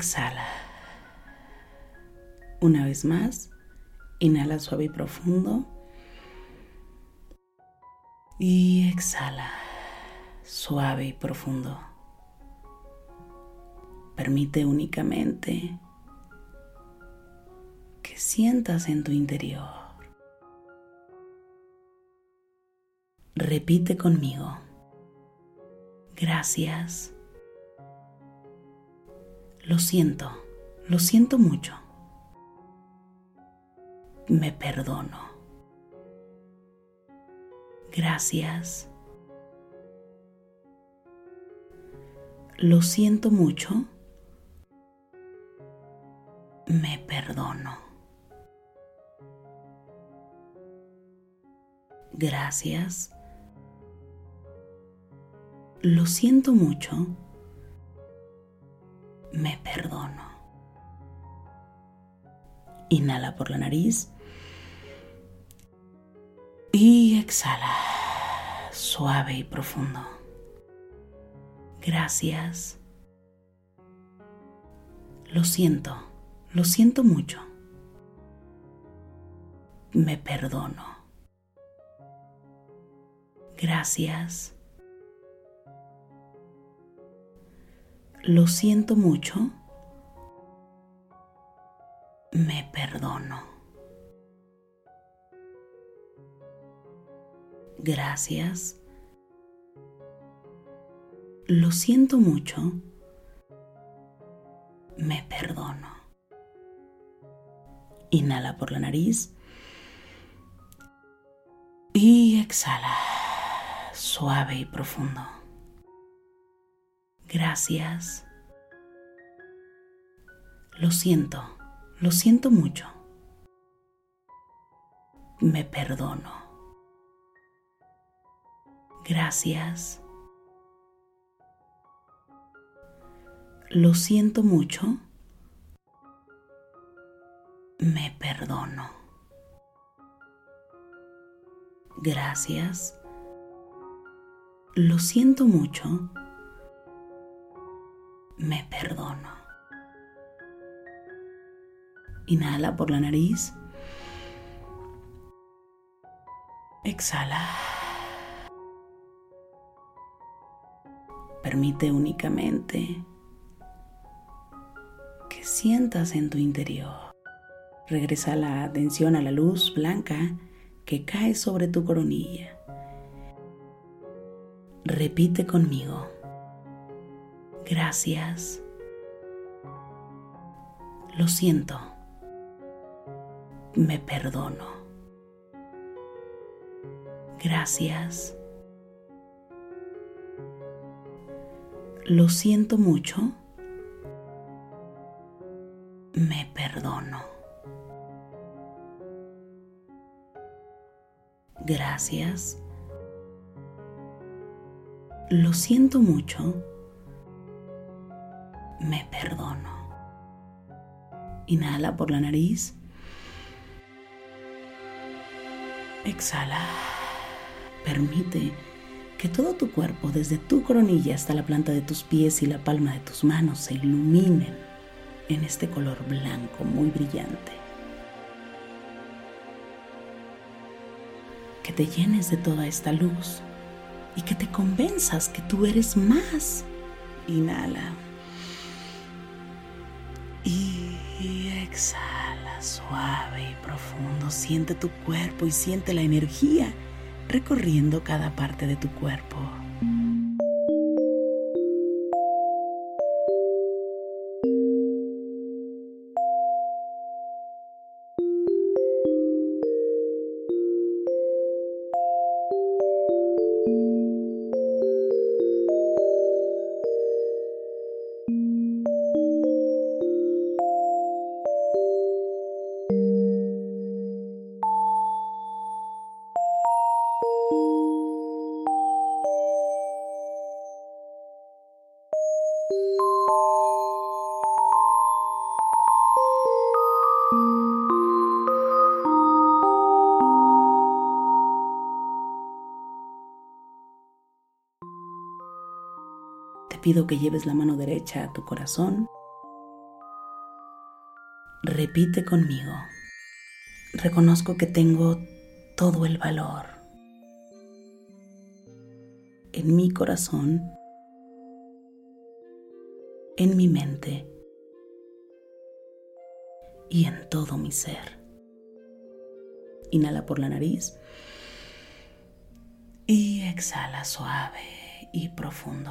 Exhala. Una vez más, inhala suave y profundo. Y exhala, suave y profundo. Permite únicamente que sientas en tu interior. Repite conmigo. Gracias. Lo siento, lo siento mucho. Me perdono. Gracias. Lo siento mucho. Me perdono. Gracias. Lo siento mucho. Me perdono. Inhala por la nariz. Y exhala, suave y profundo. Gracias. Lo siento, lo siento mucho. Me perdono. Gracias. Lo siento mucho. Me perdono. Gracias. Lo siento mucho. Me perdono. Inhala por la nariz. Y exhala, suave y profundo. Gracias. Lo siento, lo siento mucho. Me perdono. Gracias. Lo siento mucho. Me perdono. Gracias. Lo siento mucho. Me perdono. Inhala por la nariz. Exhala. Permite únicamente que sientas en tu interior. Regresa la atención a la luz blanca que cae sobre tu coronilla. Repite conmigo. Gracias. Lo siento. Me perdono. Gracias. Lo siento mucho. Me perdono. Gracias. Lo siento mucho. Me perdono. Inhala por la nariz. Exhala. Permite que todo tu cuerpo, desde tu coronilla hasta la planta de tus pies y la palma de tus manos, se iluminen en este color blanco muy brillante. Que te llenes de toda esta luz y que te convenzas que tú eres más. Inhala. Y exhala suave y profundo. Siente tu cuerpo y siente la energía recorriendo cada parte de tu cuerpo. Pido que lleves la mano derecha a tu corazón. Repite conmigo. Reconozco que tengo todo el valor en mi corazón, en mi mente y en todo mi ser. Inhala por la nariz y exhala suave y profundo.